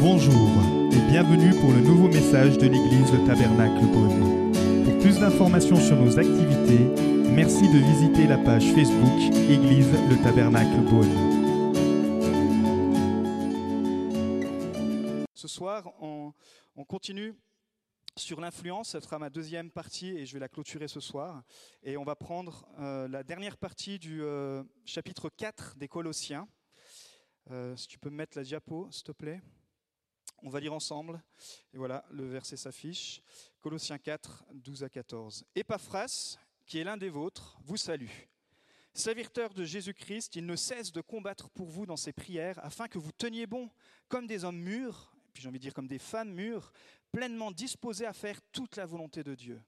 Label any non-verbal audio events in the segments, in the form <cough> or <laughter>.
Bonjour et bienvenue pour le nouveau message de l'église Le Tabernacle Beaune. Pour plus d'informations sur nos activités, merci de visiter la page Facebook Église Le Tabernacle Beaune. Ce soir, on, on continue sur l'influence. Ce sera ma deuxième partie et je vais la clôturer ce soir. Et on va prendre euh, la dernière partie du euh, chapitre 4 des Colossiens. Euh, si tu peux me mettre la diapo, s'il te plaît. On va lire ensemble. Et voilà, le verset s'affiche. Colossiens 4, 12 à 14. Épaphras, qui est l'un des vôtres, vous salue. Serviteur de Jésus-Christ, il ne cesse de combattre pour vous dans ses prières afin que vous teniez bon comme des hommes mûrs, puis j'ai envie de dire comme des femmes mûres, pleinement disposées à faire toute la volonté de Dieu.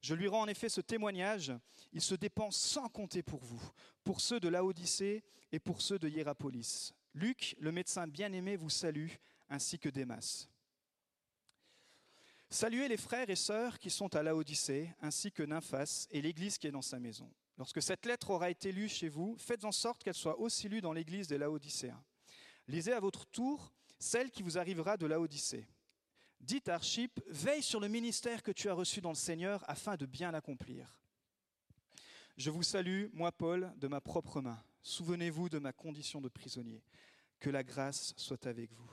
Je lui rends en effet ce témoignage, il se dépense sans compter pour vous, pour ceux de Laodicée et pour ceux de Hiérapolis. Luc, le médecin bien-aimé, vous salue, ainsi que Démas. Saluez les frères et sœurs qui sont à Laodicée, ainsi que Nymphas et l'église qui est dans sa maison. Lorsque cette lettre aura été lue chez vous, faites en sorte qu'elle soit aussi lue dans l'église des Laodicéens. Lisez à votre tour celle qui vous arrivera de Laodicée. Dites à Archip, veille sur le ministère que tu as reçu dans le Seigneur afin de bien l'accomplir. Je vous salue, moi Paul, de ma propre main. Souvenez-vous de ma condition de prisonnier. Que la grâce soit avec vous.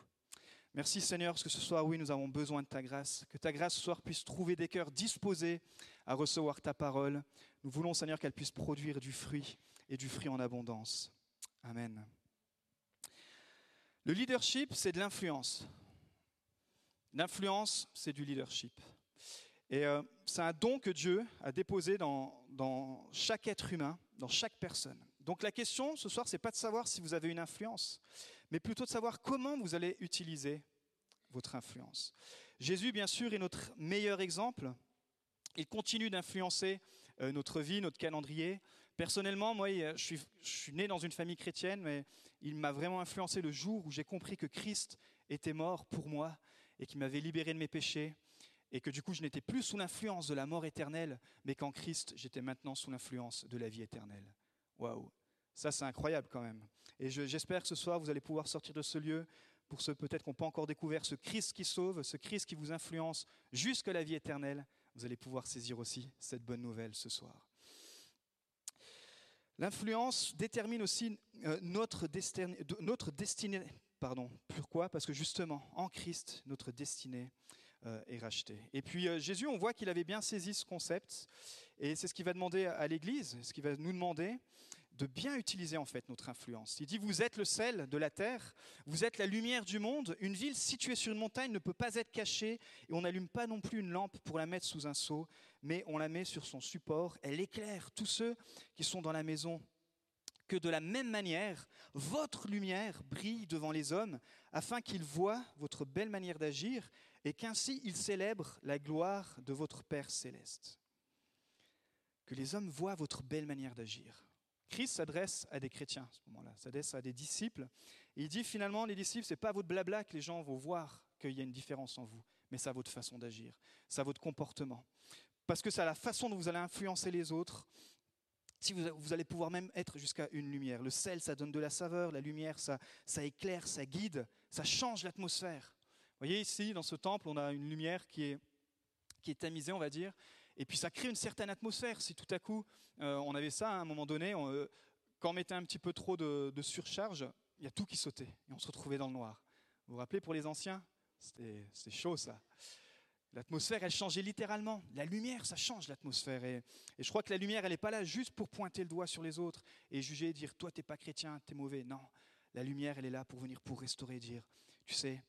Merci Seigneur, parce que ce soir, oui, nous avons besoin de ta grâce. Que ta grâce ce soir puisse trouver des cœurs disposés à recevoir ta parole. Nous voulons, Seigneur, qu'elle puisse produire du fruit et du fruit en abondance. Amen. Le leadership, c'est de l'influence. L'influence, c'est du leadership. Et euh, c'est un don que Dieu a déposé dans, dans chaque être humain, dans chaque personne. Donc la question ce soir, c'est pas de savoir si vous avez une influence, mais plutôt de savoir comment vous allez utiliser votre influence. Jésus, bien sûr, est notre meilleur exemple. Il continue d'influencer euh, notre vie, notre calendrier. Personnellement, moi, je suis, je suis né dans une famille chrétienne, mais il m'a vraiment influencé le jour où j'ai compris que Christ était mort pour moi et qui m'avait libéré de mes péchés et que du coup je n'étais plus sous l'influence de la mort éternelle, mais qu'en Christ j'étais maintenant sous l'influence de la vie éternelle. Waouh, ça c'est incroyable quand même. Et je- j'espère que ce soir vous allez pouvoir sortir de ce lieu pour ceux peut-être qui n'ont pas encore découvert ce Christ qui sauve, ce Christ qui vous influence jusqu'à la vie éternelle. Vous allez pouvoir saisir aussi cette bonne nouvelle ce soir. L'influence détermine aussi euh, notre, destin- de- notre destinée. Pardon. Pourquoi? Parce que justement, en Christ, notre destinée euh, est rachetée. Et puis euh, Jésus, on voit qu'il avait bien saisi ce concept, et c'est ce qu'il va demander à l'Église, ce qu'il va nous demander de bien utiliser en fait notre influence. Il dit vous êtes le sel de la terre, vous êtes la lumière du monde. Une ville située sur une montagne ne peut pas être cachée et on n'allume pas non plus une lampe pour la mettre sous un seau, mais on la met sur son support. Elle éclaire tous ceux qui sont dans la maison. Que de la même manière, votre lumière brille devant les hommes, afin qu'ils voient votre belle manière d'agir et qu'ainsi ils célèbrent la gloire de votre Père céleste. Que les hommes voient votre belle manière d'agir. Christ s'adresse à des chrétiens à ce moment-là, s'adresse à des disciples. Il dit finalement, les disciples, c'est pas à votre blabla que les gens vont voir qu'il y a une différence en vous, mais c'est à votre façon d'agir, c'est à votre comportement. Parce que c'est à la façon dont vous allez influencer les autres. Si vous, vous allez pouvoir même être jusqu'à une lumière. Le sel, ça donne de la saveur, la lumière, ça, ça éclaire, ça guide, ça change l'atmosphère. Vous voyez ici, dans ce temple, on a une lumière qui est, qui est tamisée, on va dire, et puis ça crée une certaine atmosphère. Si tout à coup, euh, on avait ça à un moment donné, on, euh, quand on mettait un petit peu trop de, surcharge, il y a tout qui sautait, et on se retrouvait dans le noir. Vous vous rappelez pour les anciens C'était chaud ça. L'atmosphère, elle changeait littéralement. La lumière, ça change l'atmosphère. Et, et je crois que la lumière, elle n'est pas là juste pour pointer le doigt sur les autres et juger et dire, toi, t'es pas chrétien, t'es mauvais. Non, la lumière, elle est là pour venir, pour restaurer dire, tu sais,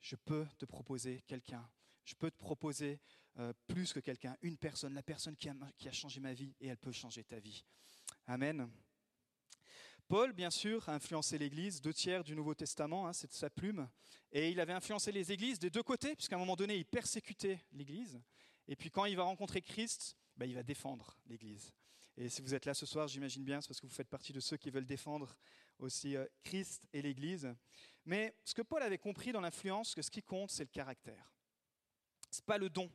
je peux te proposer quelqu'un. Je peux te proposer euh, plus que quelqu'un, une personne, la personne qui a, changé ma vie et elle peut changer ta vie. Amen. Paul, bien sûr, a influencé l'Église, deux tiers du Nouveau Testament, hein, c'est de sa plume, et il avait influencé les Églises des deux côtés, puisqu'à un moment donné, il persécutait l'Église, et puis quand il va rencontrer Christ, ben, il va défendre l'Église. Et si vous êtes là ce soir, j'imagine bien, c'est parce que vous faites partie de ceux qui veulent défendre aussi euh, Christ et l'Église. Mais ce que Paul avait compris dans l'influence, que ce qui compte, c'est le caractère. C'est pas le don.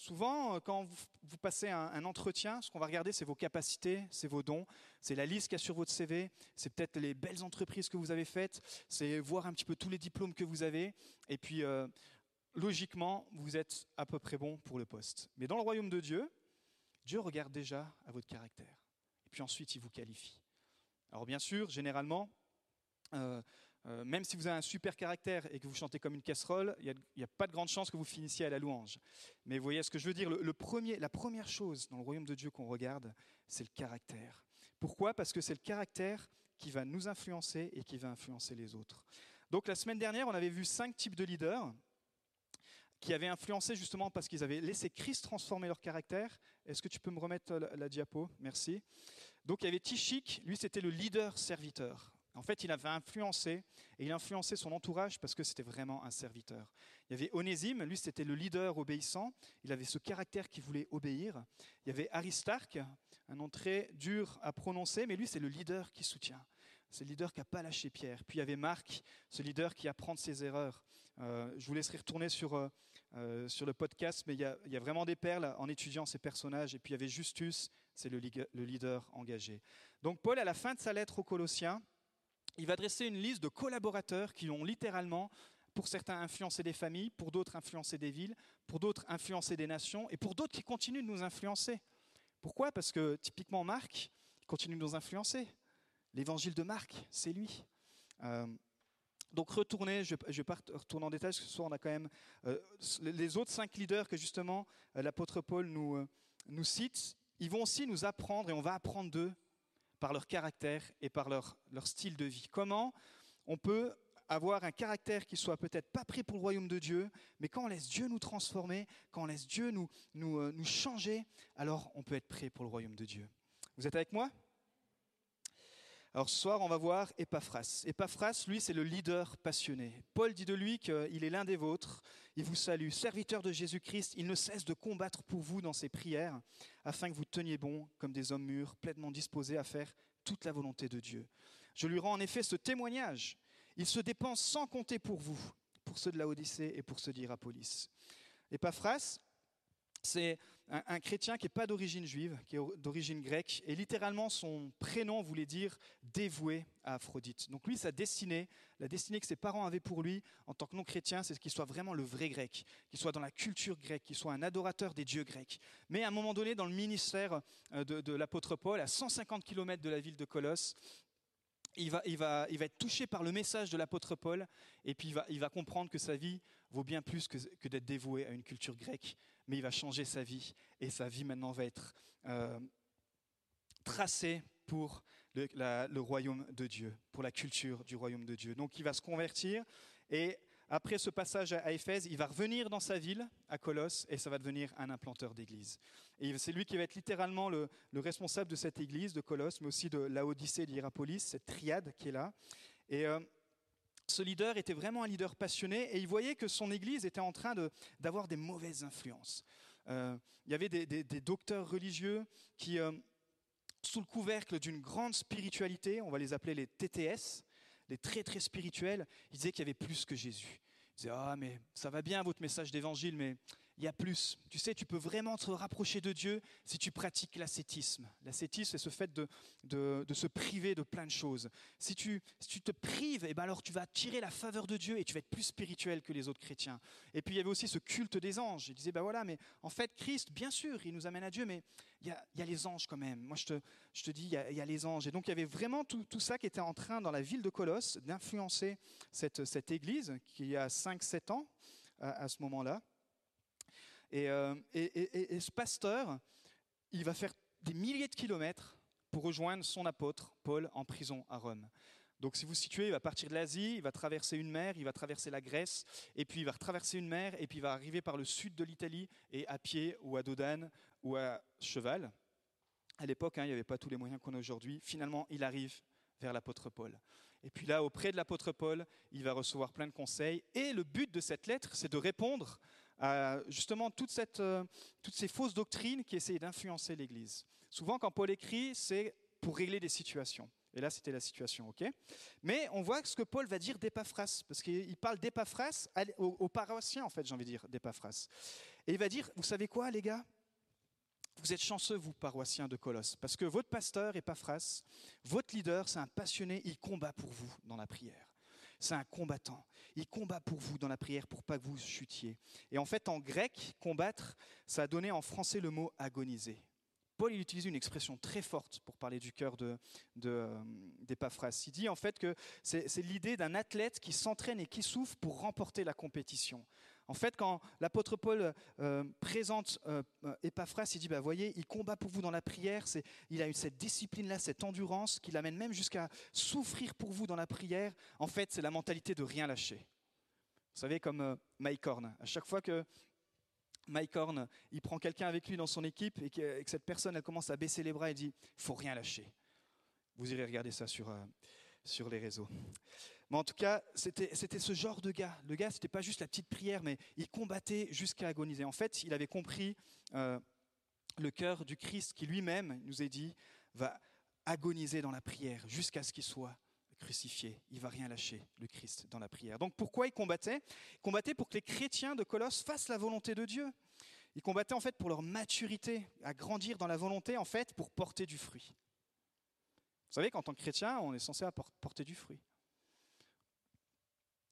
Souvent, euh, quand vous, passez un, entretien, ce qu'on va regarder, c'est vos capacités, c'est vos dons, c'est la liste qu'il y a sur votre CV, c'est peut-être les belles entreprises que vous avez faites, c'est voir un petit peu tous les diplômes que vous avez, et puis euh, logiquement, vous êtes à peu près bon pour le poste. Mais dans le royaume de Dieu, Dieu regarde déjà à votre caractère, et puis ensuite il vous qualifie. Alors bien sûr, généralement, euh, euh, même si vous avez un super caractère et que vous chantez comme une casserole, il n'y a, pas de grande chance que vous finissiez à la louange. Mais vous voyez ce que je veux dire La première chose dans le royaume de Dieu qu'on regarde, c'est le caractère. Pourquoi? Parce que c'est le caractère qui va nous influencer et qui va influencer les autres. Donc la semaine dernière, on avait vu cinq types de leaders qui avaient influencé justement parce qu'ils avaient laissé Christ transformer leur caractère. Est-ce que tu peux me remettre la, la diapo? Merci. Donc il y avait Tichik, lui c'était le leader serviteur. En fait, il avait influencé, et il a influencé son entourage parce que c'était vraiment un serviteur. Il y avait Onésime, lui c'était le leader obéissant, il avait ce caractère qui voulait obéir. Il y avait Aristarque, un nom très dur à prononcer, mais lui c'est le leader qui soutient. C'est le leader qui n'a pas lâché Pierre. Puis il y avait Marc, ce leader qui apprend de ses erreurs. Euh, je vous laisserai retourner sur, euh, euh, sur le podcast, mais il y, a, il y, a, vraiment des perles en étudiant ces personnages. Et puis il y avait Justus, c'est le leader engagé. Donc Paul, à la fin de sa lettre aux Colossiens, il va dresser une liste de collaborateurs qui ont littéralement, pour certains, influencé des familles, pour d'autres, influencé des villes, pour d'autres, influencé des nations, et pour d'autres qui continuent de nous influencer. Pourquoi? Parce que typiquement Marc continue de nous influencer. L'évangile de Marc, c'est lui. Euh, donc retournez, je ne vais pas retourner en détail, parce que ce soir on a quand même euh, les autres cinq leaders que justement euh, l'apôtre Paul nous, nous cite, ils vont aussi nous apprendre, et on va apprendre d'eux, par leur caractère et par leur, leur style de vie. Comment on peut avoir un caractère qui soit peut-être pas prêt pour le royaume de Dieu, mais quand on laisse Dieu nous transformer, quand on laisse Dieu nous, nous, euh, nous changer, alors on peut être prêt pour le royaume de Dieu. Vous êtes avec moi? Alors ce soir, on va voir Epaphras. Epaphras, lui, c'est le leader passionné. Paul dit de lui qu'il est l'un des vôtres. Il vous salue. Serviteur de Jésus-Christ, il ne cesse de combattre pour vous dans ses prières, afin que vous teniez bon comme des hommes mûrs, pleinement disposés à faire toute la volonté de Dieu. Je lui rends en effet ce témoignage. Il se dépense sans compter pour vous, pour ceux de la Odyssée et pour ceux d'Hierapolis. Epaphras, c'est un, chrétien qui n'est pas d'origine juive, qui est d'origine grecque, et littéralement son prénom voulait dire dévoué à Aphrodite. Donc lui, sa destinée, la destinée que ses parents avaient pour lui en tant que non-chrétien, c'est qu'il soit vraiment le vrai grec, qu'il soit dans la culture grecque, qu'il soit un adorateur des dieux grecs. Mais à un moment donné, dans le ministère euh, de, l'apôtre Paul, à 150 km de la ville de Colosse, il va, être touché par le message de l'apôtre Paul, et puis il va, comprendre que sa vie vaut bien plus que d'être dévoué à une culture grecque, mais il va changer sa vie, et sa vie maintenant va être euh, tracée pour le, royaume de Dieu, pour la culture du royaume de Dieu. Donc il va se convertir, et après ce passage à Éphèse, il va revenir dans sa ville, à Colosse, et ça va devenir un implanteur d'église. Et c'est lui qui va être littéralement le, responsable de cette église de Colosse, mais aussi de l'Odyssée d'Hierapolis, cette triade qui est là. Et euh, ce leader était vraiment un leader passionné, et il voyait que son église était en train d'avoir des mauvaises influences. Euh, il y avait des, docteurs religieux qui, euh, sous le couvercle d'une grande spiritualité, on va les appeler les TTS, les très très spirituels, ils disaient qu'il y avait plus que Jésus. Ils disaient Ah, mais ça va bien votre message d'évangile, mais il y a plus. Tu sais, tu peux vraiment te rapprocher de Dieu si tu pratiques l'ascétisme. L'ascétisme, c'est ce fait de, se priver de plein de choses. Si tu, te prives, eh ben alors tu vas tirer la faveur de Dieu et tu vas être plus spirituel que les autres chrétiens. Et puis il y avait aussi ce culte des anges. Il disait, ben voilà, mais en fait, Christ, bien sûr, il nous amène à Dieu, mais il y a, y a les anges quand même. Moi, je te, dis, il y, a, les anges. Et donc il y avait vraiment tout, ça qui était en train, dans la ville de Colosse, d'influencer cette, cette église qui a 5-7 ans à ce moment-là. Euh, et, ce pasteur, il va faire des milliers de kilomètres pour rejoindre son apôtre, Paul, en prison à Rome. Donc si vous situez, il va partir de l'Asie, il va traverser une mer, il va traverser la Grèce, et puis il va traverser une mer, et puis il va arriver par le sud de l'Italie, et à pied, ou à dodane, ou à cheval. À l'époque, hein, il n'y avait pas tous les moyens qu'on a aujourd'hui. Finalement, il arrive vers l'apôtre Paul. Et puis là, auprès de l'apôtre Paul, il va recevoir plein de conseils. Et le but de cette lettre, c'est de répondre justement euh, toutes ces fausses doctrines qui essayent d'influencer l'Église. Souvent, quand Paul écrit, c'est pour régler des situations. Et là, c'était la situation, ok? Mais on voit ce que Paul va dire d'Épaphras, parce qu'il parle d'Épaphras aux, paroissiens, en fait, j'ai envie de dire, d'Épaphras. Et il va dire, vous savez quoi, les gars? Vous êtes chanceux, vous, paroissiens de Colosse, parce que votre pasteur, Epaphras, votre leader, c'est un passionné, il combat pour vous dans la prière. C'est un combattant. Il combat pour vous dans la prière pour pas que vous chutiez. Et en fait, en grec, combattre, ça a donné en français le mot agoniser. Paul il utilise une expression très forte pour parler du cœur d'Epaphras. De, il dit en fait que c'est l'idée d'un athlète qui s'entraîne et qui souffre pour remporter la compétition. En fait, quand l'apôtre Paul euh, présente euh, Epaphras, il dit, bah, voyez, il combat pour vous dans la prière, il a cette discipline-là, cette endurance qui l'amène même jusqu'à souffrir pour vous dans la prière. En fait, c'est la mentalité de rien lâcher. Vous savez, comme euh, Mike Horn, à chaque fois que Mike Horn, il prend quelqu'un avec lui dans son équipe et que, cette personne commence à baisser les bras et dit, faut rien lâcher. Vous irez regarder ça sur les réseaux. Mais en tout cas, c'était ce genre de gars. Le gars, c'était pas juste la petite prière, mais il combattait jusqu'à agoniser. En fait, il avait compris euh, le cœur du Christ qui lui-même, nous a dit, va agoniser dans la prière jusqu'à ce qu'il soit crucifié. Il va rien lâcher, le Christ, dans la prière. Donc pourquoi il combattait? Il combattait pour que les chrétiens de Colosse fassent la volonté de Dieu. Il combattait en fait pour leur maturité, à grandir dans la volonté, en fait, pour porter du fruit. Vous savez qu'en tant que chrétien, on est censé porter du fruit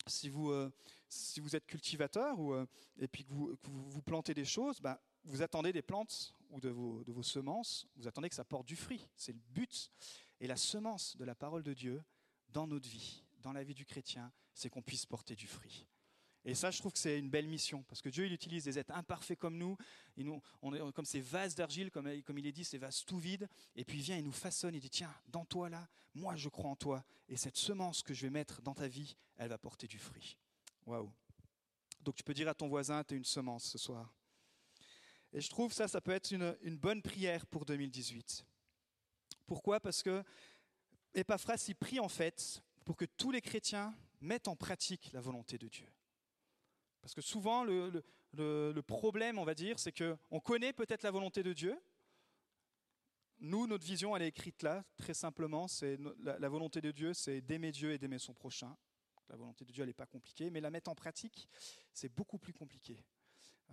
si vous, euh, si vous êtes cultivateur ou, euh, et que vous, plantez des choses, bah, vous attendez des plantes ou de vos semences, vous attendez que ça porte du fruit. C'est le but. Et la semence de la parole de Dieu dans notre vie, dans la vie du chrétien, c'est qu'on puisse porter du fruit. Et ça, je trouve que c'est une belle mission, parce que Dieu, il utilise des êtres imparfaits comme nous, et nous on est comme ces vases d'argile, comme, il est dit, ces vases tout vides, et puis il vient, il nous façonne, il dit, tiens, dans toi là, moi je crois en toi, et cette semence que je vais mettre dans ta vie, elle va porter du fruit. Waouh. Donc tu peux dire à ton voisin, tu es une semence ce soir. Et je trouve ça, ça peut être une, une bonne prière pour 2018. Pourquoi? Parce que Epaphras, il prie en fait pour que tous les chrétiens mettent en pratique la volonté de Dieu. Parce que souvent, le, problème, on va dire, c'est qu'on connaît peut-être la volonté de Dieu. Nous, notre vision, elle est écrite là, très simplement. C'est la, volonté de Dieu, c'est d'aimer Dieu et d'aimer son prochain. La volonté de Dieu, elle n'est pas compliquée, mais la mettre en pratique, c'est beaucoup plus compliqué.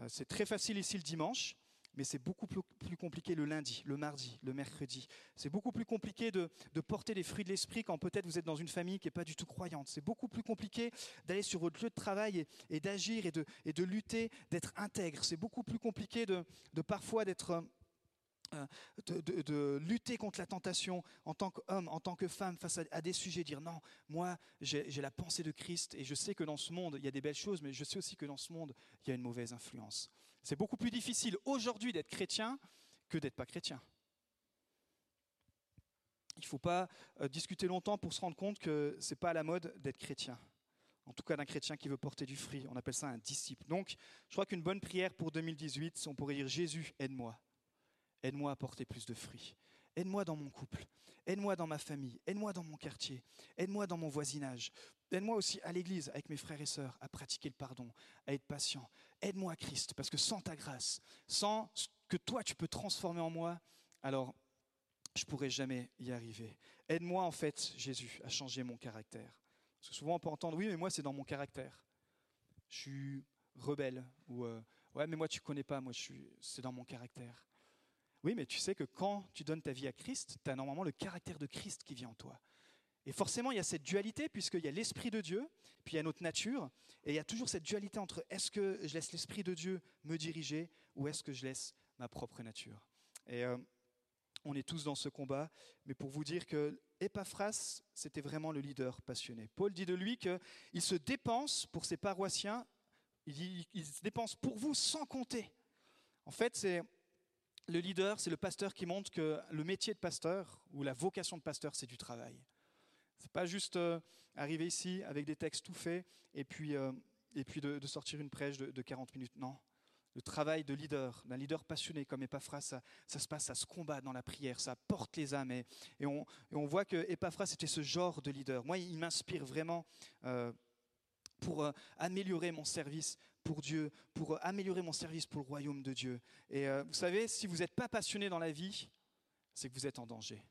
Euh, c'est très facile ici le dimanche, mais c'est beaucoup plus, compliqué le lundi, le mardi, le mercredi. C'est beaucoup plus compliqué de, porter les fruits de l'esprit quand peut-être vous êtes dans une famille qui n'est pas du tout croyante. C'est beaucoup plus compliqué d'aller sur votre lieu de travail et, d'agir et de, lutter, d'être intègre. C'est beaucoup plus compliqué de, parfois d'être... Euh, de, lutter contre la tentation en tant qu'homme, en tant que femme, face à, des sujets, dire non, moi j'ai la pensée de Christ et je sais que dans ce monde il y a des belles choses, mais je sais aussi que dans ce monde il y a une mauvaise influence. C'est beaucoup plus difficile aujourd'hui d'être chrétien que d'être pas chrétien. Il ne faut pas euh, discuter longtemps pour se rendre compte que ce n'est pas à la mode d'être chrétien. En tout cas, d'un chrétien qui veut porter du fruit. On appelle ça un disciple. Donc, je crois qu'une bonne prière pour 2018, on pourrait dire Jésus, aide-moi. Aide-moi à porter plus de fruits. Aide-moi dans mon couple. Aide-moi dans ma famille. Aide-moi dans mon quartier. Aide-moi dans mon voisinage. Aide-moi aussi à l'église, avec mes frères et sœurs, à pratiquer le pardon, à être patient. Aide-moi, Christ, parce que sans ta grâce, sans ce que toi tu peux transformer en moi, alors je ne pourrai jamais y arriver. Aide-moi, en fait, Jésus, à changer mon caractère. Parce que souvent on peut entendre, oui, mais moi c'est dans mon caractère. Je suis rebelle. Ou, euh, ouais, mais moi tu connais pas, moi c'est dans mon caractère. Oui, mais tu sais que quand tu donnes ta vie à Christ, tu as normalement le caractère de Christ qui vient en toi. Et forcément, il y a cette dualité, puisqu'il y a l'Esprit de Dieu, puis il y a notre nature, et il y a toujours cette dualité entre est-ce que je laisse l'Esprit de Dieu me diriger, ou est-ce que je laisse ma propre nature. Et euh, on est tous dans ce combat, mais pour vous dire que Epaphras, c'était vraiment le leader passionné. Paul dit de lui qu'il se dépense pour ses paroissiens, il, il se dépense pour vous sans compter. En fait, c'est le leader, c'est le pasteur qui montre que le métier de pasteur ou la vocation de pasteur, c'est du travail. C'est pas juste euh, arriver ici avec des textes tout faits et puis, euh, et puis de, sortir une prêche de, 40 minutes. Non. Le travail de leader, d'un leader passionné comme Epaphras, ça, se passe, ça se combat dans la prière, ça porte les âmes. Et, on, voit que Epaphras était ce genre de leader. Moi, il m'inspire vraiment euh, pour améliorer mon service pour Dieu, pour améliorer mon service pour le royaume de Dieu. Et vous savez, si vous n'êtes pas passionné dans la vie, c'est que vous êtes en danger.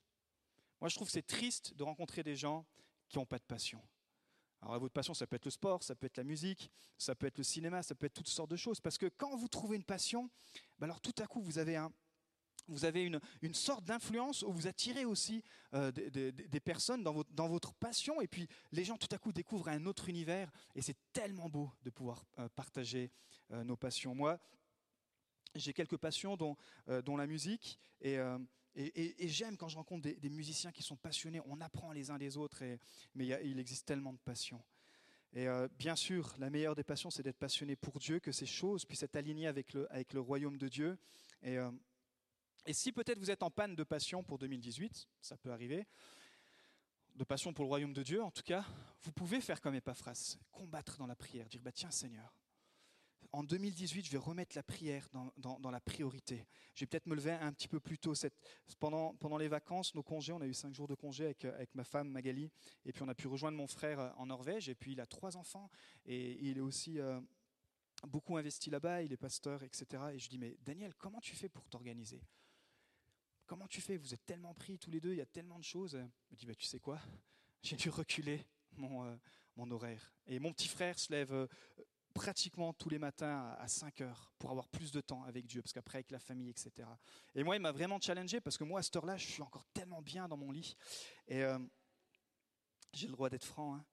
Moi, je trouve que c'est triste de rencontrer des gens qui n'ont pas de passion. Alors, votre passion, ça peut être le sport, ça peut être la musique, ça peut être le cinéma, ça peut être toutes sortes de choses. Parce que quand vous trouvez une passion, ben alors tout à coup, vous avez un, vous avez une, une sorte d'influence où vous attirez aussi euh, des, personnes dans votre, dans votre, passion et puis les gens tout à coup découvrent un autre univers et c'est tellement beau de pouvoir euh, partager euh, nos passions. Moi, j'ai quelques passions dont, dont, la musique et, et, j'aime quand je rencontre des, musiciens qui sont passionnés, on apprend les uns des autres, mais il, existe tellement de passions. Et bien sûr, la meilleure des passions, c'est d'être passionné pour Dieu, que ces choses puissent être alignées avec le, royaume de Dieu. Et et si peut-être vous êtes en panne de passion pour 2018, ça peut arriver, de passion pour le royaume de Dieu en tout cas, vous pouvez faire comme Epaphras, combattre dans la prière, dire bah, tiens Seigneur, en 2018, je vais remettre la prière dans, la priorité. Je vais peut-être me lever un petit peu plus tôt. Cette, pendant, pendant les vacances, nos congés, on a eu cinq jours de congés avec, avec ma femme Magali, et puis on a pu rejoindre mon frère en Norvège, et puis il a trois enfants, et il est aussi euh, beaucoup investi là-bas, il est pasteur, etc. Et je dis, mais Daniel, comment tu fais pour t'organiser? Comment tu fais? Vous êtes tellement pris tous les deux, il y a tellement de choses. Il me dit, bah, tu sais quoi? <laughs> J'ai dû reculer mon, euh, mon horaire. Et mon petit frère se lève euh, pratiquement tous les matins à 5 heures pour avoir plus de temps avec Dieu, parce qu'après avec la famille, etc. Et moi, il m'a vraiment challengé, parce que moi, à cette heure-là, je suis encore tellement bien dans mon lit. Et euh, j'ai le droit d'être franc. Hein.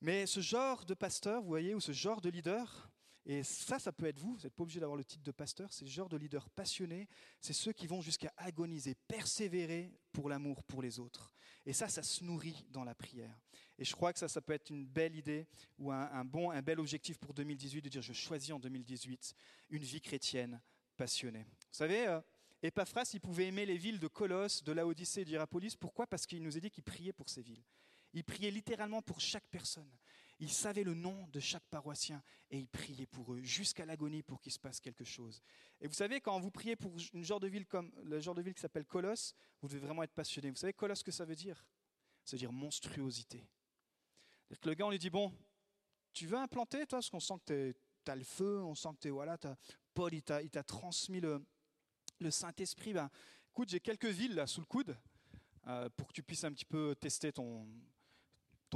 Mais ce genre de pasteur, vous voyez, ou ce genre de leader, et ça, ça peut être vous, vous n'êtes pas obligé d'avoir le titre de pasteur, c'est le genre de leader passionné, c'est ceux qui vont jusqu'à agoniser, persévérer pour l'amour pour les autres. Et ça, ça se nourrit dans la prière. Et je crois que ça, ça peut être une belle idée ou un, bon, un bel objectif pour 2018 de dire je choisis en 2018 une vie chrétienne passionnée. Vous savez, euh, Epaphras, il pouvait aimer les villes de Colosse, de Laodicée et d'Hierapolis. Pourquoi? Parce qu'il nous a dit qu'il priait pour ces villes. Il priait littéralement pour chaque personne. Il savait le nom de chaque paroissien et il priait pour eux jusqu'à l'agonie pour qu'il se passe quelque chose. Et vous savez, quand vous priez pour une genre de ville comme le genre de ville qui s'appelle Colosse, vous devez vraiment être passionné. Vous savez, Colosse, que ça veut dire? Ça veut dire monstruosité. Que le gars, on lui dit Bon, tu veux implanter, toi, parce qu'on sent que tu as le feu, on sent que tu es. Voilà, Paul, il t'a transmis le, Saint-Esprit. Ben, écoute, j'ai quelques villes là sous le coude euh, pour que tu puisses un petit peu tester ton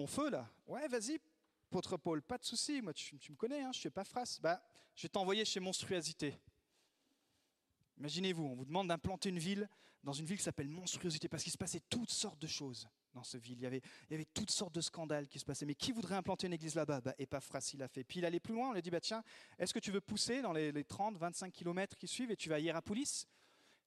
feu là. Ouais, vas-y, Apôtre Paul, pas de souci, moi tu, me connais, hein, je fais pas phrase. Bah, je vais t'envoyer chez Monstruosité. Imaginez-vous, on vous demande d'implanter une ville dans une ville qui s'appelle Monstruosité, parce qu'il se passait toutes sortes de choses dans cette ville. Il y, avait, toutes sortes de scandales qui se passaient. Mais qui voudrait implanter une église là-bas? Bah, Epaphras, il l'a fait. Puis il allait plus loin, on lui a dit, bah, tiens, est-ce que tu veux pousser dans les, 30, 25 kilomètres qui suivent et tu vas à Hierapolis?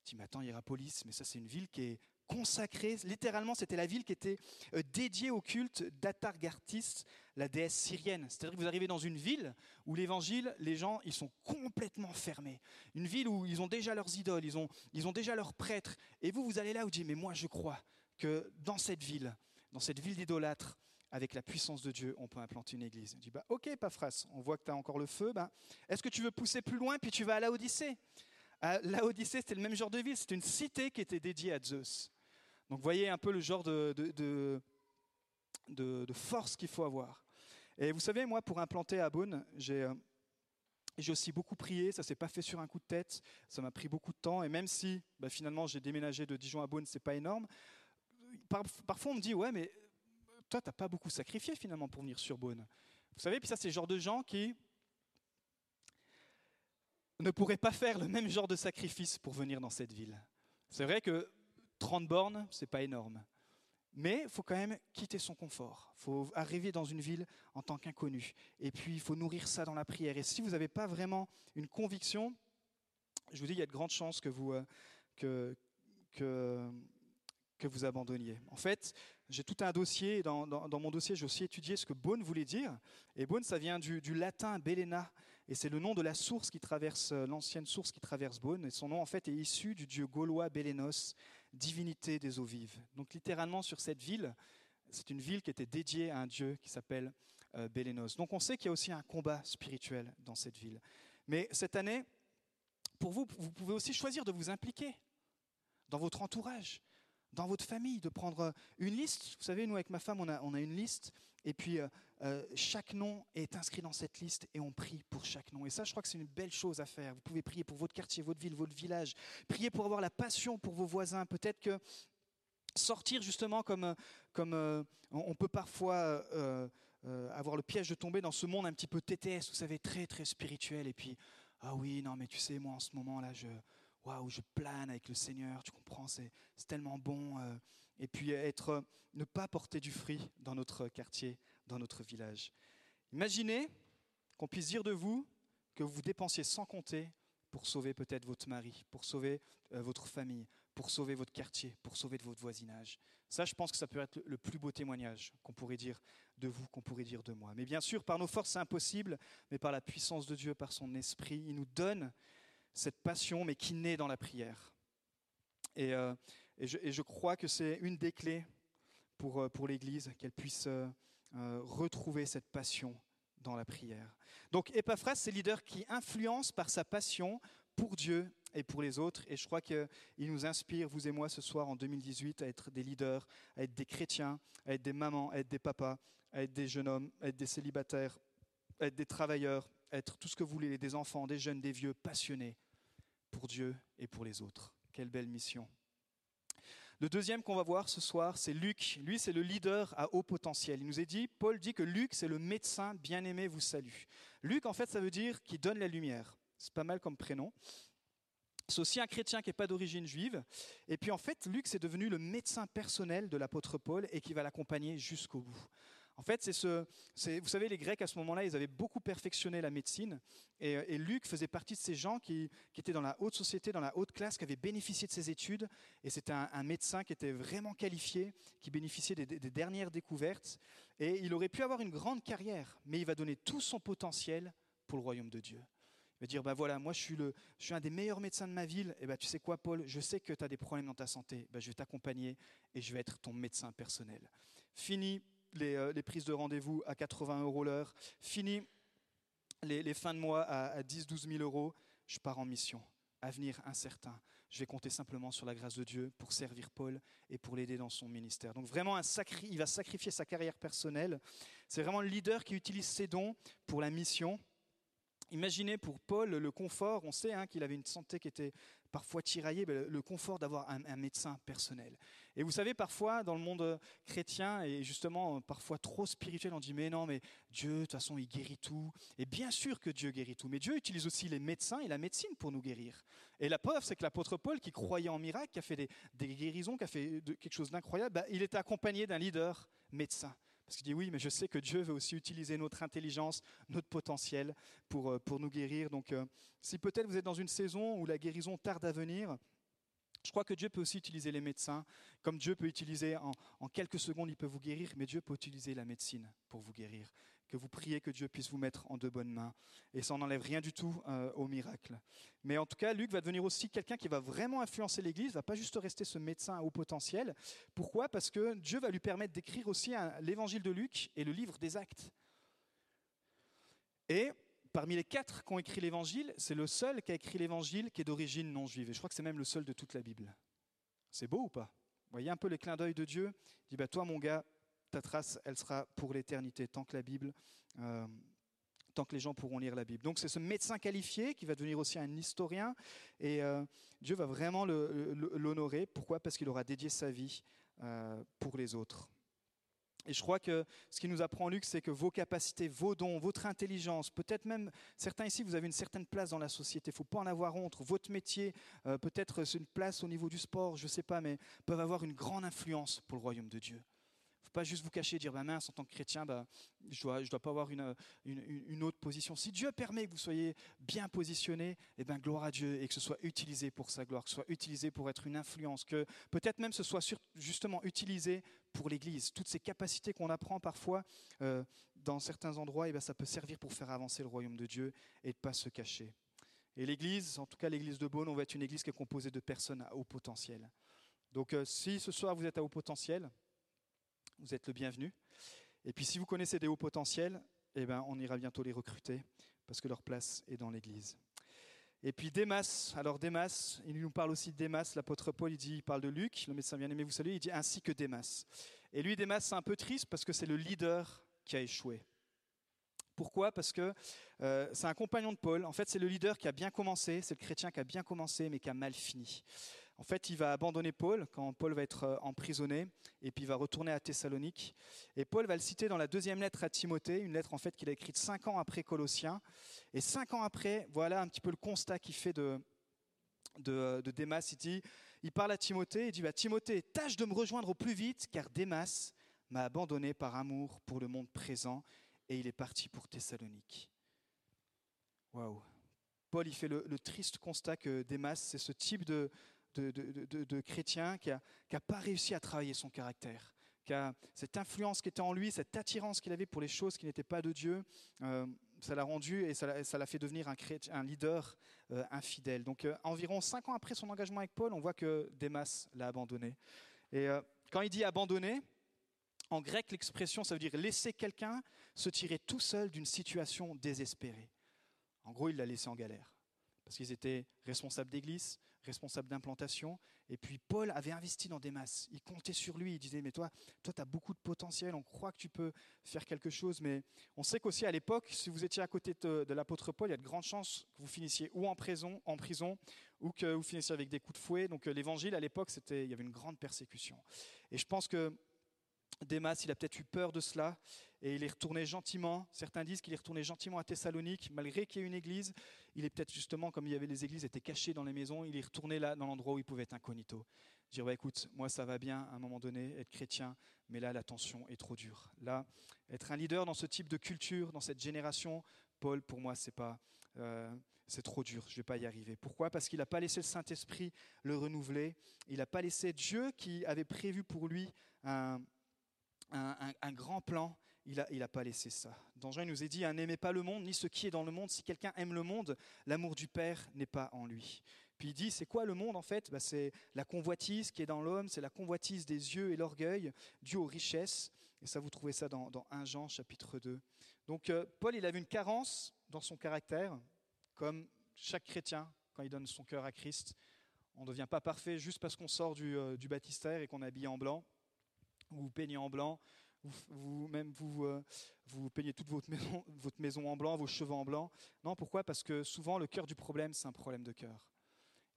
Il dit, mais attends, Hierapolis, mais ça c'est une ville qui est consacrée, littéralement c'était la ville qui était euh, dédiée au culte d'Atargartis, la déesse syrienne. C'est-à-dire que vous arrivez dans une ville où l'évangile, les gens, ils sont complètement fermés. Une ville où ils ont déjà leurs idoles, ils ont, ils ont déjà leurs prêtres. Et vous, vous allez là, vous dites, mais moi je crois que dans cette ville, dans cette ville d'idolâtres, avec la puissance de Dieu, on peut implanter une église. On dit, bah, ok, Paphras, on voit que tu as encore le feu. Bah, Est-ce que tu veux pousser plus loin, puis tu vas à la Odyssée? La Odyssée, c'était le même genre de ville, c'était une cité qui était dédiée à Zeus. Donc vous voyez un peu le genre de, de, force qu'il faut avoir. Et vous savez, moi, pour implanter à Beaune, j'ai... Euh, j'ai aussi beaucoup prié, ça s'est pas fait sur un coup de tête, ça m'a pris beaucoup de temps, et même si bah, finalement j'ai déménagé de Dijon à Beaune, c'est pas énorme, parfois on me dit, ouais, mais toi, tu n'as pas beaucoup sacrifié finalement pour venir sur Beaune. Vous savez, puis ça, c'est le genre de gens qui ne pourraient pas faire le même genre de sacrifice pour venir dans cette ville. C'est vrai que 30 bornes, c'est pas énorme. Mais il faut quand même quitter son confort. Il faut arriver dans une ville en tant qu'inconnu. Et puis, il faut nourrir ça dans la prière. Et si vous n'avez pas vraiment une conviction, je vous dis, il y a de grandes chances que vous, euh, que, que, vous abandonniez. En fait, j'ai tout un dossier. Dans, dans, mon dossier, j'ai aussi étudié ce que Beaune voulait dire. Et Beaune, ça vient du, du latin Belena. Et c'est le nom de la source qui traverse, euh, l'ancienne source qui traverse Beaune. Et son nom, en fait, est issu du dieu gaulois Bélénos, divinité des eaux vives. Donc littéralement sur cette ville, c'est une ville qui était dédiée à un dieu qui s'appelle euh, Bélénos. Donc on sait qu'il y a aussi un combat spirituel dans cette ville. Mais cette année, pour vous, vous pouvez aussi choisir de vous impliquer dans votre entourage, dans votre famille, de prendre une liste. Vous savez, nous avec ma femme, on a une liste, et puis euh, euh, chaque nom est inscrit dans cette liste et on prie pour chaque nom. Et ça, je crois que c'est une belle chose à faire. Vous pouvez prier pour votre quartier, votre ville, votre village. Prier pour avoir la passion pour vos voisins. Peut-être que sortir justement comme, comme on peut parfois avoir le piège de tomber dans ce monde un petit peu TTS, vous savez, très très spirituel, et puis, ah oui, non mais tu sais, moi en ce moment là, je, waouh, je plane avec le Seigneur, tu comprends, c'est tellement bon. Et puis être, ne pas porter du fruit dans notre quartier, dans notre village. Imaginez qu'on puisse dire de vous que vous dépensiez sans compter pour sauver peut-être votre mari, pour sauver euh, votre famille, pour sauver votre quartier, pour sauver de votre voisinage. Ça, je pense que ça peut être le plus beau témoignage qu'on pourrait dire de vous, qu'on pourrait dire de moi. Mais bien sûr, par nos forces, c'est impossible, mais par la puissance de Dieu, par son esprit, il nous donne cette passion, mais qui naît dans la prière. Et, euh, je, crois que c'est une des clés pour, euh, pour l'Église, qu'elle puisse retrouver cette passion dans la prière. Donc Epaphras, c'est le leader qui influence par sa passion pour Dieu et pour les autres. Et je crois qu'il nous inspire, vous et moi, ce soir en 2018, à être des leaders, à être des chrétiens, à être des mamans, à être des papas, à être des jeunes hommes, à être des célibataires, à être des travailleurs, à être tout ce que vous voulez, des enfants, des jeunes, des vieux, passionnés pour Dieu et pour les autres. Quelle belle mission. Le deuxième qu'on va voir ce soir, c'est Luc. Lui, c'est le leader à haut potentiel. Il nous est dit, Paul dit que Luc, c'est le médecin bien-aimé vous salue. Luc, en fait, ça veut dire qui donne la lumière. C'est pas mal comme prénom. C'est aussi un chrétien qui n'est pas d'origine juive. Et puis en fait, Luc, c'est devenu le médecin personnel de l'apôtre Paul et qui va l'accompagner jusqu'au bout. En fait, c'est ce, vous savez, les Grecs à ce moment-là, ils avaient beaucoup perfectionné la médecine. Et, Luc faisait partie de ces gens qui, étaient dans la haute société, dans la haute classe, qui avaient bénéficié de ses études. Et c'était un, médecin qui était vraiment qualifié, qui bénéficiait des, dernières découvertes. Et il aurait pu avoir une grande carrière, mais il va donner tout son potentiel pour le royaume de Dieu. Il va dire, ben voilà, moi je suis, le, je suis un des meilleurs médecins de ma ville, et ben tu sais quoi Paul, je sais que tu as des problèmes dans ta santé, ben, je vais t'accompagner et je vais être ton médecin personnel. Fini euh, les, prises de rendez-vous à 80 euros l'heure, fini les, fins de mois à, 10-12 000 euros, je pars en mission. Avenir incertain. Je vais compter simplement sur la grâce de Dieu pour servir Paul et pour l'aider dans son ministère. Donc vraiment, il va sacrifier sa carrière personnelle. C'est vraiment le leader qui utilise ses dons pour la mission. Imaginez pour Paul le confort, on sait hein, qu'il avait une santé qui était parfois tiraillée, le confort d'avoir un, médecin personnel. Et vous savez, parfois dans le monde chrétien, et justement parfois trop spirituel, on dit mais non, mais Dieu, de toute façon, il guérit tout. Et bien sûr que Dieu guérit tout, mais Dieu utilise aussi les médecins et la médecine pour nous guérir. Et la preuve, c'est que l'apôtre Paul, qui croyait en miracle, qui a fait des, guérisons, qui a fait quelque chose d'incroyable, bah, il était accompagné d'un leader médecin. Parce qu'il dit oui, mais je sais que Dieu veut aussi utiliser notre intelligence, notre potentiel pour, euh, pour nous guérir. Donc euh, si peut-être vous êtes dans une saison où la guérison tarde à venir, je crois que Dieu peut aussi utiliser les médecins, comme Dieu peut utiliser en, en, quelques secondes, il peut vous guérir, mais Dieu peut utiliser la médecine pour vous guérir que vous priez que Dieu puisse vous mettre en de bonnes mains. Et ça n'enlève rien du tout euh, au miracle. Mais en tout cas, Luc va devenir aussi quelqu'un qui va vraiment influencer l'Église, va pas juste rester ce médecin au potentiel. Pourquoi? Parce que Dieu va lui permettre d'écrire aussi l'évangile de Luc et le livre des actes. Et parmi les quatre qui ont écrit l'évangile, c'est le seul qui a écrit l'évangile qui est d'origine non juive. Et je crois que c'est même le seul de toute la Bible. C'est beau ou pas? Vous voyez un peu les clins d'œil de Dieu? Il dit, bah, toi mon gars, ta trace, elle sera pour l'éternité, tant que la Bible, euh, tant que les gens pourront lire la Bible. Donc c'est ce médecin qualifié qui va devenir aussi un historien, et euh, Dieu va vraiment l'honorer. Pourquoi? Parce qu'il aura dédié sa vie euh, pour les autres. Et je crois que ce qui nous apprend Luc, c'est que vos capacités, vos dons, votre intelligence, peut-être même certains ici, vous avez une certaine place dans la société, il ne faut pas en avoir honte. Votre métier, peut-être une place au niveau du sport, je ne sais pas, mais peuvent avoir une grande influence pour le royaume de Dieu pas juste vous cacher et dire bah mince, en tant que chrétien, bah, je ne dois, je dois pas avoir une, une, autre position. Si Dieu permet que vous soyez bien positionné, eh ben, gloire à Dieu et que ce soit utilisé pour sa gloire, que ce soit utilisé pour être une influence, que peut-être même ce soit justement utilisé pour l'Église. Toutes ces capacités qu'on apprend parfois euh, dans certains endroits, eh ben, ça peut servir pour faire avancer le royaume de Dieu et de pas se cacher. Et l'Église, en tout cas l'Église de Beaune, on va être une Église qui est composée de personnes à haut potentiel. Donc euh, si ce soir vous êtes à haut potentiel, vous êtes le bienvenu. Et puis si vous connaissez des hauts potentiels, eh ben, on ira bientôt les recruter parce que leur place est dans l'Église. Et puis Démas, alors Démas, il nous parle aussi de Démas, l'apôtre Paul, il, dit, il parle de Luc, le médecin bien-aimé, vous savez, il dit ainsi que Démas. Et lui, Démas, c'est un peu triste parce que c'est le leader qui a échoué. Pourquoi? Parce que euh, c'est un compagnon de Paul. En fait, c'est le leader qui a bien commencé, c'est le chrétien qui a bien commencé, mais qui a mal fini. En fait, il va abandonner Paul quand Paul va être emprisonné et puis il va retourner à Thessalonique. Et Paul va le citer dans la deuxième lettre à Timothée, une lettre en fait qu'il a écrite cinq ans après Colossiens. Et cinq ans après, voilà un petit peu le constat qu'il fait de, Démas. Il, dit, il parle à Timothée, il dit bah, Timothée, tâche de me rejoindre au plus vite, car Démas m'a abandonné par amour pour le monde présent et il est parti pour Thessalonique. Waouh! Paul il fait le, triste constat que Démas, c'est ce type de, de, chrétien qui n'a pas réussi à travailler son caractère, qui a cette influence qui était en lui, cette attirance qu'il avait pour les choses qui n'étaient pas de Dieu. Euh, ça l'a rendu et ça l'a fait devenir un, un leader euh, infidèle. Donc euh, environ cinq ans après son engagement avec Paul, on voit que Démas l'a abandonné. Et quand il dit abandonner, en grec, l'expression, ça veut dire laisser quelqu'un se tirer tout seul d'une situation désespérée. En gros, il l'a laissé en galère. Parce qu'ils étaient responsables d'église, responsables d'implantation. Et puis Paul avait investi dans des masses. Il comptait sur lui. Il disait, mais toi, toi, tu as beaucoup de potentiel. On croit que tu peux faire quelque chose. Mais on sait qu'aussi à l'époque, si vous étiez à côté de, l'apôtre Paul, il y a de grandes chances que vous finissiez ou en prison, en prison ou que vous finissiez avec des coups de fouet. Donc euh, l'évangile, à l'époque, c'était, il y avait une grande persécution. Et je pense que Démas, il a peut-être eu peur de cela et il est retourné gentiment. Certains disent qu'il est retourné gentiment à Thessalonique, malgré qu'il y ait une église. Il est peut-être justement, comme il y avait les églises étaient cachées dans les maisons, il est retourné là, dans l'endroit où il pouvait être incognito. Dire, bah, écoute, moi ça va bien à un moment donné, être chrétien, mais là la tension est trop dure. Là, être un leader dans ce type de culture, dans cette génération, Paul, pour moi, c'est pas. Euh, c'est trop dur, je vais pas y arriver. Pourquoi? Parce qu'il n'a pas laissé le Saint-Esprit le renouveler. Il n'a pas laissé Dieu qui avait prévu pour lui un, un, grand plan, il n'a a pas laissé ça. Dans Jean, il nous est dit, hein, n'aimez pas le monde, ni ce qui est dans le monde. Si quelqu'un aime le monde, l'amour du Père n'est pas en lui. Puis il dit, c'est quoi le monde en fait? Bah, C'est la convoitise qui est dans l'homme, c'est la convoitise des yeux et l'orgueil, dû aux richesses. Et ça, vous trouvez ça dans, dans 1 Jean chapitre 2. Donc euh, Paul, il avait une carence dans son caractère, comme chaque chrétien quand il donne son cœur à Christ. On ne devient pas parfait juste parce qu'on sort du, euh, du baptistère et qu'on est habillé en blanc vous peignez en blanc, vous, même vous, euh, vous peignez toute votre maison, <laughs> votre maison en blanc, vos cheveux en blanc. Non, pourquoi? Parce que souvent le cœur du problème, c'est un problème de cœur.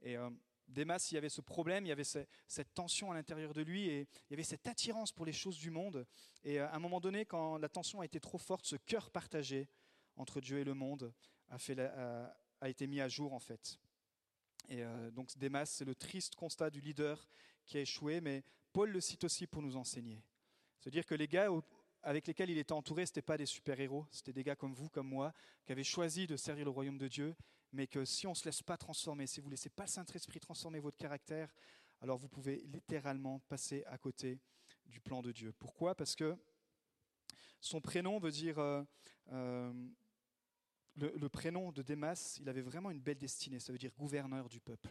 Et euh, Démas, il y avait ce problème, il y avait cette tension à l'intérieur de lui, et il y avait cette attirance pour les choses du monde. Et euh, à un moment donné, quand la tension a été trop forte, ce cœur partagé entre Dieu et le monde a, été mis à jour en fait. Et donc Démas, c'est le triste constat du leader qui a échoué, mais Paul le cite aussi pour nous enseigner. C'est-à-dire que les gars avec lesquels il était entouré, ce n'étaient pas des super-héros, c'était des gars comme vous, comme moi, qui avaient choisi de servir le royaume de Dieu, mais que si on ne se laisse pas transformer, si vous ne laissez pas le Saint-Esprit transformer votre caractère, alors vous pouvez littéralement passer à côté du plan de Dieu. Pourquoi? Parce que son prénom veut dire... Euh, euh, le, le prénom de Démas, il avait vraiment une belle destinée, ça veut dire gouverneur du peuple.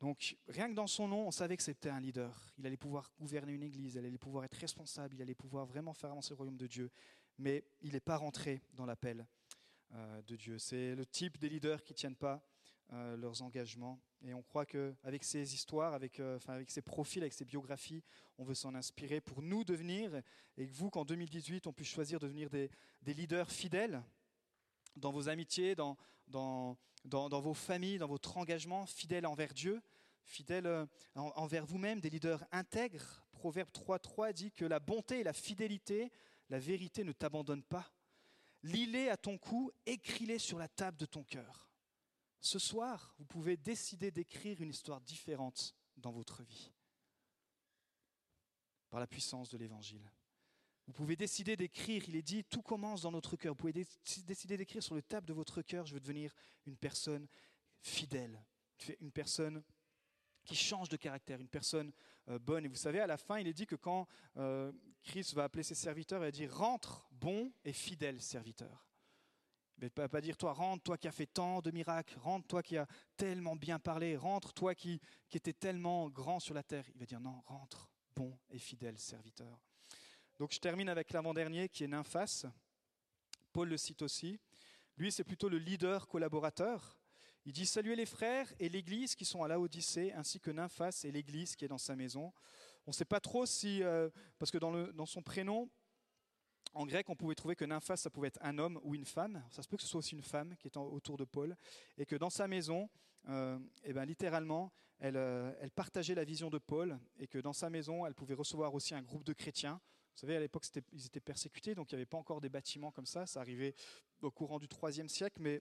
Donc, rien que dans son nom, on savait que c'était un leader. Il allait pouvoir gouverner une église, il allait pouvoir être responsable, il allait pouvoir vraiment faire avancer le royaume de Dieu. Mais il n'est pas rentré dans l'appel euh, de Dieu. C'est le type des leaders qui ne tiennent pas euh, leurs engagements. Et on croit qu'avec ces histoires, avec, euh, avec ces profils, avec ces biographies, on veut s'en inspirer pour nous devenir, et que vous, qu'en 2018, on puisse choisir de devenir des leaders fidèles dans vos amitiés, dans, dans, dans, vos familles, dans votre engagement, fidèle envers Dieu, fidèle euh, envers vous-même, des leaders intègres. Proverbe 3.3 dit que la bonté et la fidélité, la vérité ne t'abandonnent pas. Lis-les à ton cou, écris-les sur la table de ton cœur. Ce soir, vous pouvez décider d'écrire une histoire différente dans votre vie par la puissance de l'Évangile. Vous pouvez décider d'écrire, il est dit, tout commence dans notre cœur. Vous pouvez décider d'écrire sur le table de votre cœur, je veux devenir une personne fidèle, une personne qui change de caractère, une personne euh, bonne. Et vous savez, à la fin, il est dit que quand euh, Christ va appeler ses serviteurs, il va dire rentre, bon et fidèle serviteur. Il ne va pas dire toi rentre, toi qui as fait tant de miracles, rentre, toi qui as tellement bien parlé, rentre, toi qui, qui étais tellement grand sur la terre. Il va dire non, rentre, bon et fidèle serviteur. Donc je termine avec l'avant-dernier qui est Nymphas. Paul le cite aussi. Lui, c'est plutôt le leader collaborateur. Il dit Saluez les frères et l'église qui sont à la Odyssée, ainsi que Nymphas et l'église qui est dans sa maison. On ne sait pas trop si, euh, parce que dans, son prénom, en grec, on pouvait trouver que Nymphas, ça pouvait être un homme ou une femme. Ça se peut que ce soit aussi une femme qui est autour de Paul. Et que dans sa maison, euh, eh ben, littéralement, euh, elle partageait la vision de Paul et que dans sa maison, elle pouvait recevoir aussi un groupe de chrétiens. Vous savez, à l'époque, ils étaient persécutés, donc il n'y avait pas encore des bâtiments comme ça. Ça arrivait au courant du IIIe siècle, mais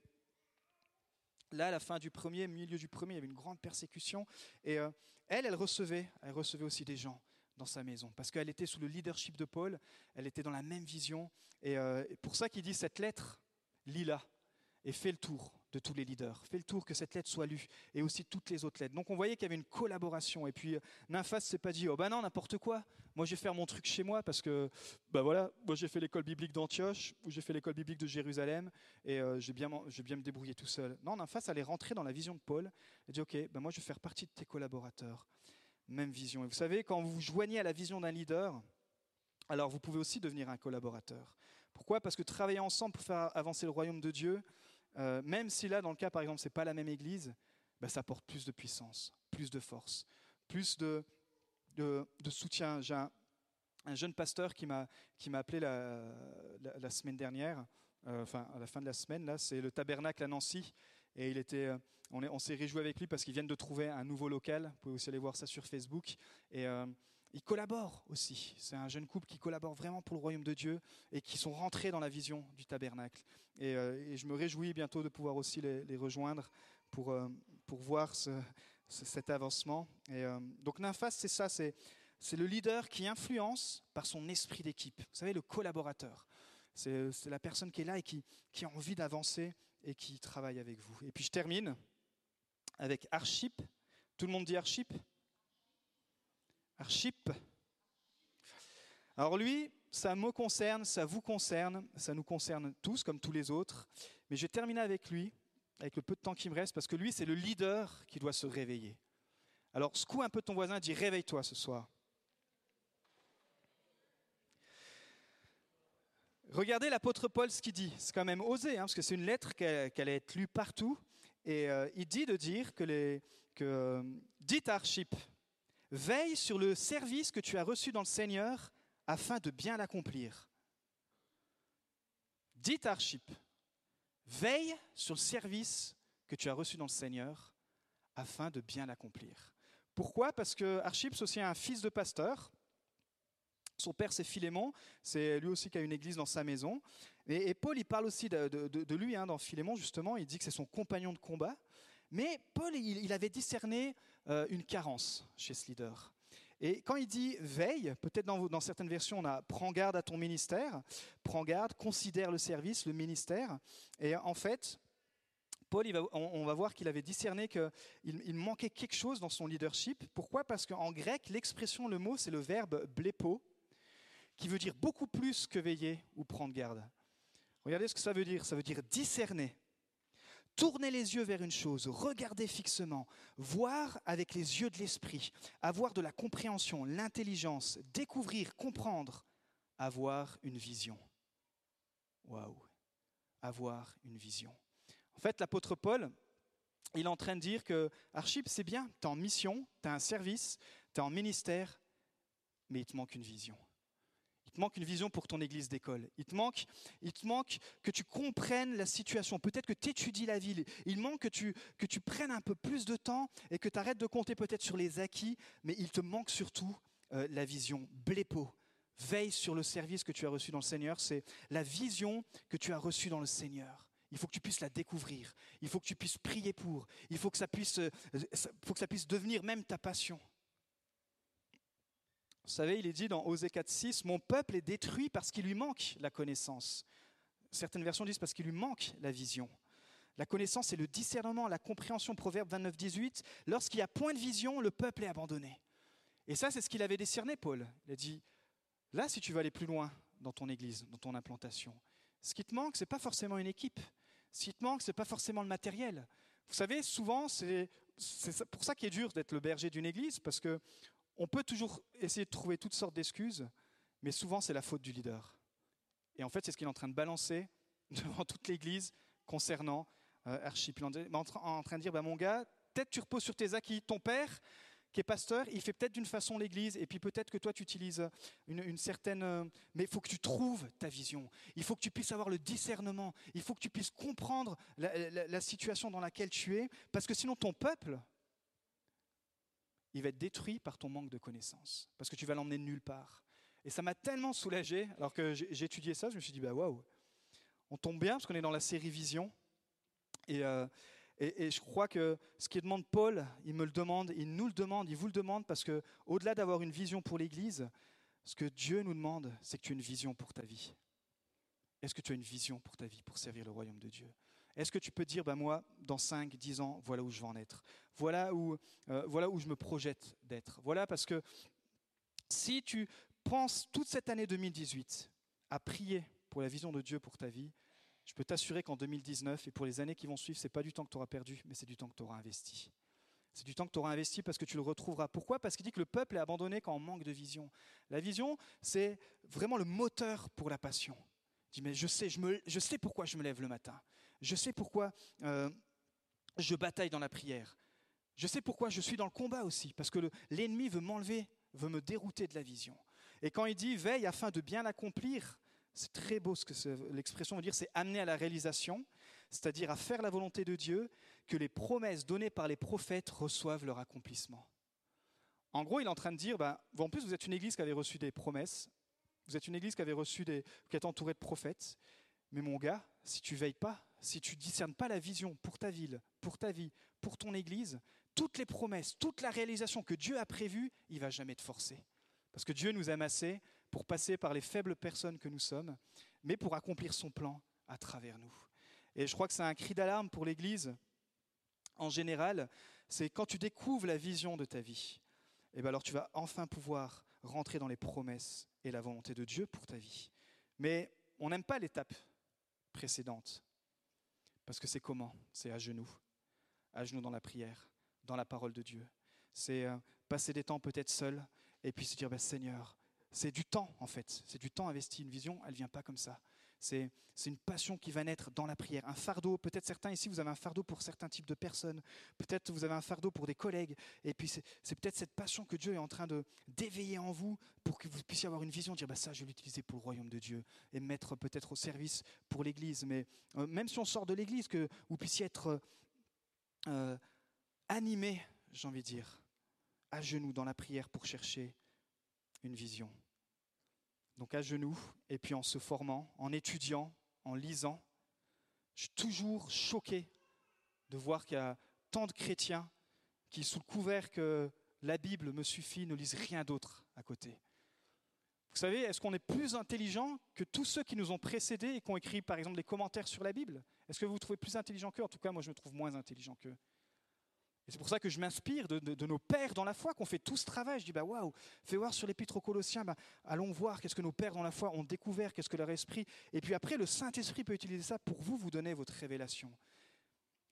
là, à la fin du premier, milieu du premier, il y avait une grande persécution. Et euh, elle, elle recevait, elle recevait aussi des gens dans sa maison, parce qu'elle était sous le leadership de Paul, elle était dans la même vision. Et, euh, et pour ça qu'il dit cette lettre, lis-la et fais le tour de tous les leaders. Fais le tour que cette lettre soit lue et aussi toutes les autres lettres. Donc on voyait qu'il y avait une collaboration. Et puis euh, Nymphas s'est pas dit oh bah non n'importe quoi. Moi je vais faire mon truc chez moi parce que bah voilà moi j'ai fait l'école biblique d'Antioche ou j'ai fait l'école biblique de Jérusalem et euh, j'ai bien je vais bien me débrouiller tout seul. Non Nymphas allait rentrer dans la vision de Paul et dit ok bah moi je vais faire partie de tes collaborateurs. Même vision. Et vous savez quand vous vous joignez à la vision d'un leader, alors vous pouvez aussi devenir un collaborateur. Pourquoi? Parce que travailler ensemble pour faire avancer le royaume de Dieu, euh, même si là, dans le cas, par exemple, c'est pas la même église, ben, ça apporte plus de puissance, plus de force, plus de, de, soutien. J'ai un, un jeune pasteur qui m'a appelé la, la, semaine dernière, euh, enfin à la fin de la semaine, là, c'est le tabernacle à Nancy, et il était, euh, on est- on s'est réjoui avec lui parce qu'ils viennent de trouver un nouveau local. Vous pouvez aussi aller voir ça sur Facebook. Et ils collaborent aussi. C'est un jeune couple qui collabore vraiment pour le royaume de Dieu et qui sont rentrés dans la vision du tabernacle. Et, euh, je me réjouis bientôt de pouvoir aussi les, rejoindre pour, euh, pour voir ce- ce- cet avancement. Et, euh, donc Nymphas, c'est ça, c'est, c'est le leader qui influence par son esprit d'équipe. Vous savez, le collaborateur. C'est, c'est la personne qui est là et qui, qui a envie d'avancer et qui travaille avec vous. Et puis je termine avec Archip. Tout le monde dit Archip? Alors lui, ça me concerne, ça vous concerne, ça nous concerne tous comme tous les autres. Mais je vais terminer avec lui, avec le peu de temps qui me reste, parce que lui, c'est le leader qui doit se réveiller. Alors secoue un peu ton voisin, dis réveille-toi ce soir. Regardez l'apôtre Paul ce qu'il dit. C'est quand même osé, hein, parce que c'est une lettre qui allait être lue partout. Et euh, il dit de dire que, les, que euh, dites à Archip, veille sur le service que tu as reçu dans le Seigneur afin de bien l'accomplir. Dites Archip, veille sur le service que tu as reçu dans le Seigneur afin de bien l'accomplir. Pourquoi? Parce que Archip, c'est aussi un fils de pasteur. Son père, c'est Philémon. C'est lui aussi qui a une église dans sa maison. Et, Paul, il parle aussi de, lui hein, dans Philémon, justement. Il dit que c'est son compagnon de combat. Mais Paul, il, avait discerné une carence chez ce leader. Et quand il dit veille, peut-être dans, certaines versions, on a prends garde à ton ministère, prends garde, considère le service, le ministère. Et en fait, Paul, on, va voir qu'il avait discerné qu'il il manquait quelque chose dans son leadership. Pourquoi? Parce qu'en grec, l'expression, le mot, c'est le verbe blepo, qui veut dire beaucoup plus que veiller ou prendre garde. Regardez ce que ça veut dire. Ça veut dire discerner. Tourner les yeux vers une chose, regarder fixement, voir avec les yeux de l'esprit, avoir de la compréhension, l'intelligence, découvrir, comprendre, avoir une vision. Waouh, avoir une vision. En fait, l'apôtre Paul, il est en train de dire que Archip, c'est bien, tu es en mission, tu as un service, tu es en ministère, mais il te manque une vision. Te manque une vision pour ton église d'école. Il te manque, il te manque que tu comprennes la situation. Peut-être que tu étudies la ville. Il manque que tu, prennes un peu plus de temps et que tu arrêtes de compter peut-être sur les acquis, mais il te manque surtout euh, la vision. Blépo. Veille sur le service que tu as reçu dans le Seigneur. C'est la vision que tu as reçue dans le Seigneur. Il faut que tu puisses la découvrir. Il faut que tu puisses prier pour. Il faut que ça puisse, euh, ça- faut que ça puisse devenir même ta passion. Vous savez, il est dit dans Osée 4.6, Mon peuple est détruit parce qu'il lui manque la connaissance. Certaines versions disent parce qu'il lui manque la vision. La connaissance, c'est le discernement, la compréhension. Proverbe 29.18, Lorsqu'il y a point de vision, le peuple est abandonné. Et ça, c'est ce qu'il avait décerné, Paul. Il a dit, là, si tu veux aller plus loin dans ton église, dans ton implantation, ce qui te manque, ce n'est pas forcément une équipe. Ce qui te manque, ce n'est pas forcément le matériel. Vous savez, souvent, c'est pour ça qu'il est dur d'être le berger d'une église, parce que on peut toujours essayer de trouver toutes sortes d'excuses, mais souvent c'est la faute du leader. Et en fait, c'est ce qu'il est en train de balancer <laughs> devant toute l'Église concernant euh, Archip. Il est en, train- de dire, bah, mon gars, peut-être tu reposes sur tes acquis. Ton père, qui est pasteur, il fait peut-être d'une façon l'Église, et puis peut-être que toi tu utilises une, certaine... Euh, mais il faut que tu trouves ta vision, il faut que tu puisses avoir le discernement, il faut que tu puisses comprendre la, situation dans laquelle tu es, parce que sinon ton peuple, il va être détruit par ton manque de connaissances, parce que tu vas l'emmener nulle part. Et ça m'a tellement soulagé, alors que j'ai étudié ça, je me suis dit, bah waouh, on tombe bien, parce qu'on est dans la série Vision, et... Euh, et, je crois que ce qu'il demande Paul, il me le demande, il nous le demande, il vous le demande, parce que au-delà d'avoir une vision pour l'Église, ce que Dieu nous demande, c'est que tu aies une vision pour ta vie. Est-ce que tu as une vision pour ta vie, pour servir le royaume de Dieu? Est-ce que tu peux dire, ben moi, dans 5, 10 ans, voilà où je vais en être? Voilà où, euh, voilà où je me projette d'être. Voilà parce que si tu penses toute cette année 2018 à prier pour la vision de Dieu pour ta vie, je peux t'assurer qu'en 2019 et pour les années qui vont suivre, ce n'est pas du temps que tu auras perdu, mais c'est du temps que tu auras investi. C'est du temps que tu auras investi parce que tu le retrouveras. Pourquoi? Parce qu'il dit que le peuple est abandonné quand on manque de vision. La vision, c'est vraiment le moteur pour la passion. Il dit, mais je sais, je, me, je sais pourquoi je me lève le matin. Je sais pourquoi euh, je bataille dans la prière. Je sais pourquoi je suis dans le combat aussi. Parce que l'ennemi veut m'enlever, veut me dérouter de la vision. Et quand il dit veille afin de bien l'accomplir, c'est très beau ce que l'expression veut dire, c'est amener à la réalisation, c'est-à-dire à faire la volonté de Dieu, que les promesses données par les prophètes reçoivent leur accomplissement. En gros, il est en train de dire, bah, en plus vous êtes une église qui avait reçu des promesses, vous êtes une église qui avait reçu des, qui est entourée de prophètes, mais mon gars, si tu veilles pas, si tu discernes pas la vision pour ta ville, pour ta vie, pour ton église, toutes les promesses, toute la réalisation que Dieu a prévue, il va jamais te forcer. Parce que Dieu nous aime assez pour passer par les faibles personnes que nous sommes, mais pour accomplir son plan à travers nous. Et je crois que c'est un cri d'alarme pour l'Église en général, c'est quand tu découvres la vision de ta vie, et eh bien alors tu vas enfin pouvoir rentrer dans les promesses et la volonté de Dieu pour ta vie. Mais on n'aime pas l'étape précédente, parce que c'est comment? C'est à genoux, à genoux dans la prière, dans la parole de Dieu. C'est euh, passer des temps peut-être seul, et puis se dire, bah, Seigneur, c'est du temps, en fait. C'est du temps investi. Une vision, elle ne vient pas comme ça. C'est une passion qui va naître dans la prière. Un fardeau, peut-être certains ici, vous avez un fardeau pour certains types de personnes. Peut-être vous avez un fardeau pour des collègues. Et puis c'est peut-être cette passion que Dieu est en train de d'éveiller en vous pour que vous puissiez avoir une vision, dire bah, ça, je vais l'utiliser pour le royaume de Dieu et mettre peut-être au service pour l'Église. Mais euh, même si on sort de l'Église, que vous puissiez être euh, animé, j'ai envie de dire, à genoux dans la prière pour chercher une vision. Donc à genoux, et puis en se formant, en étudiant, en lisant, je suis toujours choqué de voir qu'il y a tant de chrétiens qui, sous le couvert que la Bible me suffit, ne lisent rien d'autre à côté. Vous savez, est-ce qu'on est plus intelligent que tous ceux qui nous ont précédés et qui ont écrit, par exemple, des commentaires sur la Bible? Est-ce que vous vous trouvez plus intelligent qu'eux? En tout cas, moi, je me trouve moins intelligent qu'eux. C'est pour ça que je m'inspire de, nos pères dans la foi, qu'on fait tout ce travail. Je dis, bah waouh, fais voir sur l'épître aux Colossiens, bah, allons voir qu'est-ce que nos pères dans la foi ont découvert, qu'est-ce que leur esprit. Et puis après, le Saint-Esprit peut utiliser ça pour vous, vous donner votre révélation.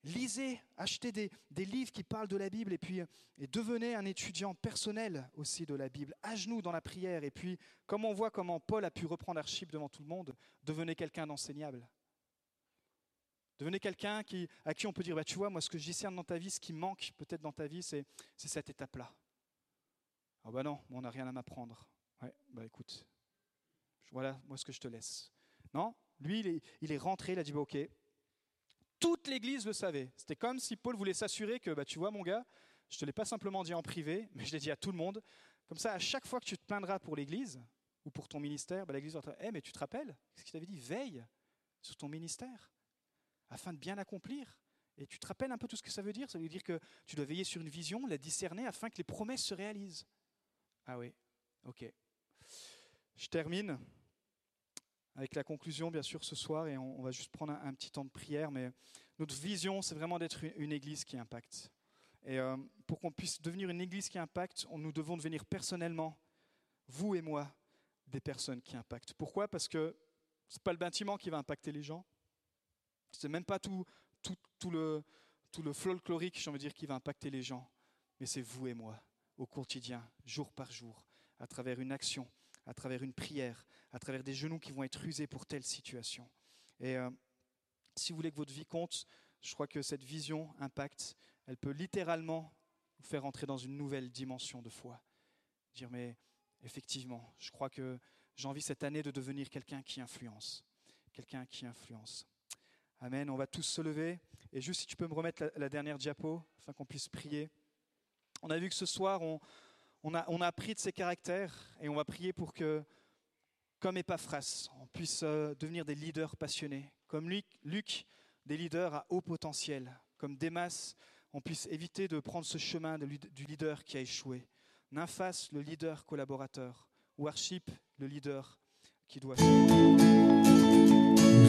Lisez, achetez des, livres qui parlent de la Bible et puis et devenez un étudiant personnel aussi de la Bible, à genoux dans la prière. Et puis, comme on voit comment Paul a pu reprendre Archip devant tout le monde, devenez quelqu'un d'enseignable. Devenez quelqu'un qui, à qui on peut dire, bah, tu vois, moi ce que je discerne dans ta vie, ce qui manque peut-être dans ta vie, c'est, cette étape-là. Ah bah non, on n'a rien à m'apprendre. Ouais, bah écoute, voilà moi ce que je te laisse. Non, lui il est, rentré, il a dit, bah, ok, toute l'Église le savait. C'était comme si Paul voulait s'assurer que, bah, tu vois mon gars, je ne te l'ai pas simplement dit en privé, mais je l'ai dit à tout le monde. Comme ça, à chaque fois que tu te plaindras pour l'Église ou pour ton ministère, bah, l'Église va te dire, hey, mais tu te rappelles? Ce qu'il t'avait dit? Veille sur ton ministère afin de bien accomplir. Et tu te rappelles un peu tout ce que ça veut dire? Ça veut dire que tu dois veiller sur une vision, la discerner afin que les promesses se réalisent. Ah oui, ok. Je termine avec la conclusion, bien sûr, ce soir, et on, va juste prendre un, petit temps de prière, mais notre vision, c'est vraiment d'être une, église qui impacte. Et euh, pour qu'on puisse devenir une église qui impacte, nous devons devenir personnellement, vous et moi, des personnes qui impactent. Pourquoi? Parce que ce n'est pas le bâtiment qui va impacter les gens, c'est même pas tout, tout, tout, le, tout le folklorique, j'ai envie dire, qui va impacter les gens, mais c'est vous et moi, au quotidien, jour par jour, à travers une action, à travers une prière, à travers des genoux qui vont être usés pour telle situation. Et euh, si vous voulez que votre vie compte, je crois que cette vision impact, elle peut littéralement nous faire entrer dans une nouvelle dimension de foi. Dire, mais effectivement, je crois que j'ai envie cette année de devenir quelqu'un qui influence. Quelqu'un qui influence. Amen. On va tous se lever. Et juste si tu peux me remettre la, dernière diapo, afin qu'on puisse prier. On a vu que ce soir, on, a, appris de ses caractères et on va prier pour que, comme Epaphras, on puisse euh, devenir des leaders passionnés. Comme Luc, Luc, des leaders à haut potentiel. Comme Démas, on puisse éviter de prendre ce chemin du leader qui a échoué. Nymphas, le leader collaborateur. Worship, le leader qui doit.